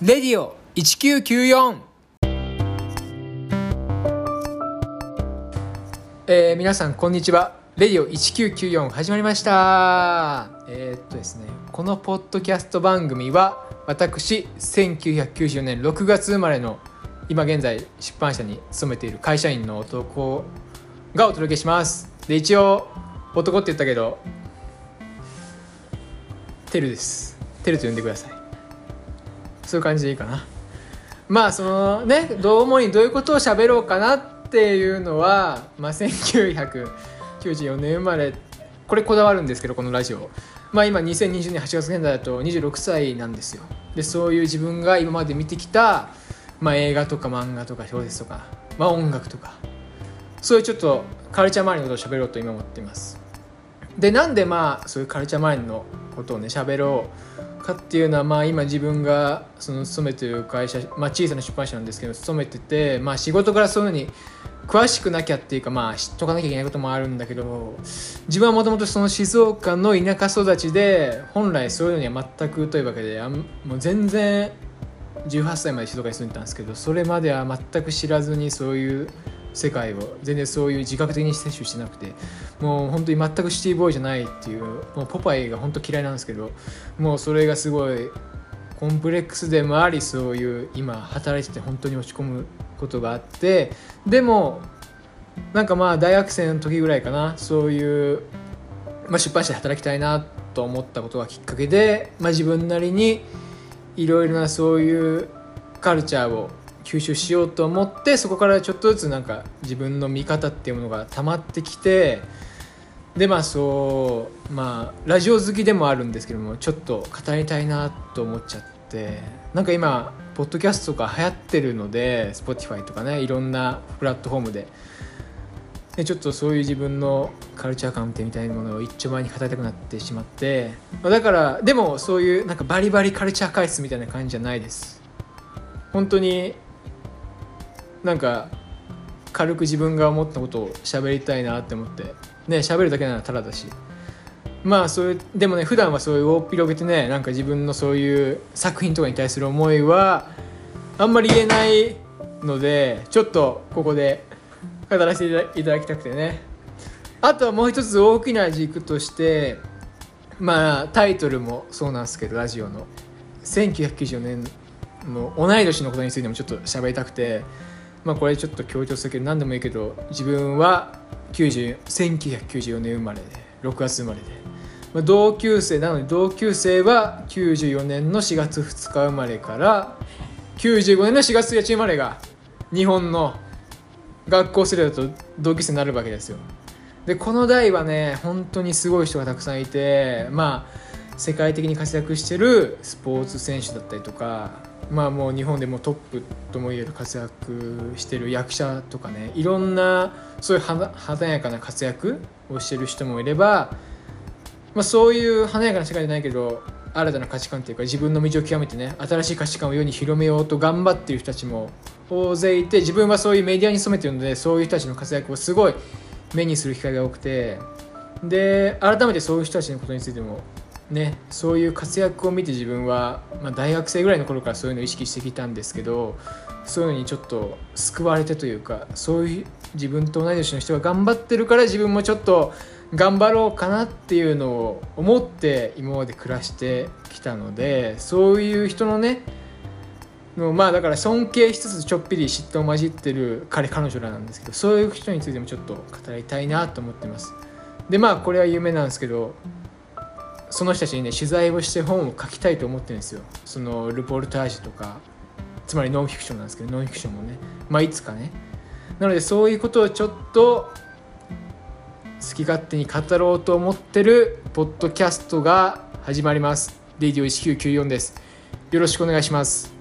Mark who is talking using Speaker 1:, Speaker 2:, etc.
Speaker 1: レディオ1994えー、皆さんこんにちは。レディオ1994始まりました。えー、っとですねこのポッドキャスト番組は私1994年6月生まれの今現在出版社に勤めている会社員の男がお届けします。で一応男って言ったけどテルです。テルと呼んでください。そういう感じでいいかな。まあそのねどうもにどういうことを喋ろうかなっていうのは、まあ、1994年生まれこれこだわるんですけどこのラジオ。まあ今2020年8月現在だと26歳なんですよ。でそういう自分が今まで見てきた、まあ、映画とか漫画とか小説とか、まあ、音楽とかそういうちょっとカルチャー周りのことを喋ろうと今思っています。でなんでまあそういうカルチャー周りのことをね喋ろうかっていうのは、まあ、今自分がその勤めてる会社、まあ、小さな出版社なんですけど勤めてて、まあ、仕事からそういうのに詳しくなきゃっていうか、まあ、知っとかなきゃいけないこともあるんだけど自分はもともとその静岡の田舎育ちで本来そういうのには全くというわけであもう全然18歳まで静岡に住んでたんですけどそれまでは全く知らずにそういう世界を。全然そういう自覚的に摂取してなくて。もう本当に全くシティボーイじゃないっていうもうポパイが本当嫌いなんですけど。もうそれがすごいコンプレックスでもありそういう今働いてて本当に落ち込むことがあって。でもなんかまあ大学生の時ぐらいかな。そういう、まあ、出版社で働きたいなと思ったことがきっかけで、まあ、自分なりにいろいろなそういうカルチャーを吸収しようと思ってそこからちょっとずつなんか自分の見方っていうものが溜まってきてでまあそうまあラジオ好きでもあるんですけどもちょっと語りたいなと思っちゃってなんか今ポッドキャストが流行ってるので Spotify とかねいろんなプラットフォームで。でちょっとそういう自分のカルチャー感みたいなものを一丁前に語りたくなってしまってだからでもそういうなんかバリバリカルチャー回数みたいな感じじゃないです。本当になんか軽く自分が思ったことを喋りたいなって思って。ね喋るだけならただだし。まあそういうでもね普段はそういう大っ広げてねなんか自分のそういう作品とかに対する思いはあんまり言えないのでちょっとここで語らせていただきたくてね。あとはもう一つ大きな軸としてまあタイトルもそうなんですけどラジオの。1994年の同い年のことについてもちょっと喋りたくて。まあこれちょっと強調するけど何でもいいけど自分は90 1994年生まれで6月生まれで、まあ、同級生なので同級生は94年の4月2日生まれから95年の4月1日生まれが日本の学校生だと同級生になるわけですよ。でこの代はね本当にすごい人がたくさんいてまあ世界的に活躍してるスポーツ選手だったりとかまあもう日本でもトップともいえる活躍してる役者とかねいろんなそういう華やかな活躍をしてる人もいれば、まあ、そういう華やかな世界じゃないけど新たな価値観っていうか自分の道を極めてね新しい価値観を世に広めようと頑張ってる人たちも大勢いて自分はそういうメディアに勤めてるのでそういう人たちの活躍をすごい目にする機会が多くてで改めてそういう人たちのことについてもね、そういう活躍を見て自分は、まあ、大学生ぐらいの頃からそういうのを意識してきたんですけどそういうのにちょっと救われてというかそういう自分と同い年の人が頑張ってるから自分もちょっと頑張ろうかなっていうのを思って今まで暮らしてきたのでそういう人のねのまあだから尊敬しつつちょっぴり嫉妬を混じってる彼彼女らなんですけどそういう人についてもちょっと語りたいなと思ってます。でまあこれは有名なんですけどその人たちにね取材をして本を書きたいと思ってるんですよそのルポルタージュとかつまりノンフィクションなんですけどノンフィクションもねまあいつかねなのでそういうことをちょっと好き勝手に語ろうと思ってるポッドキャストが始まります。レディオ1994です。よろしくお願いします。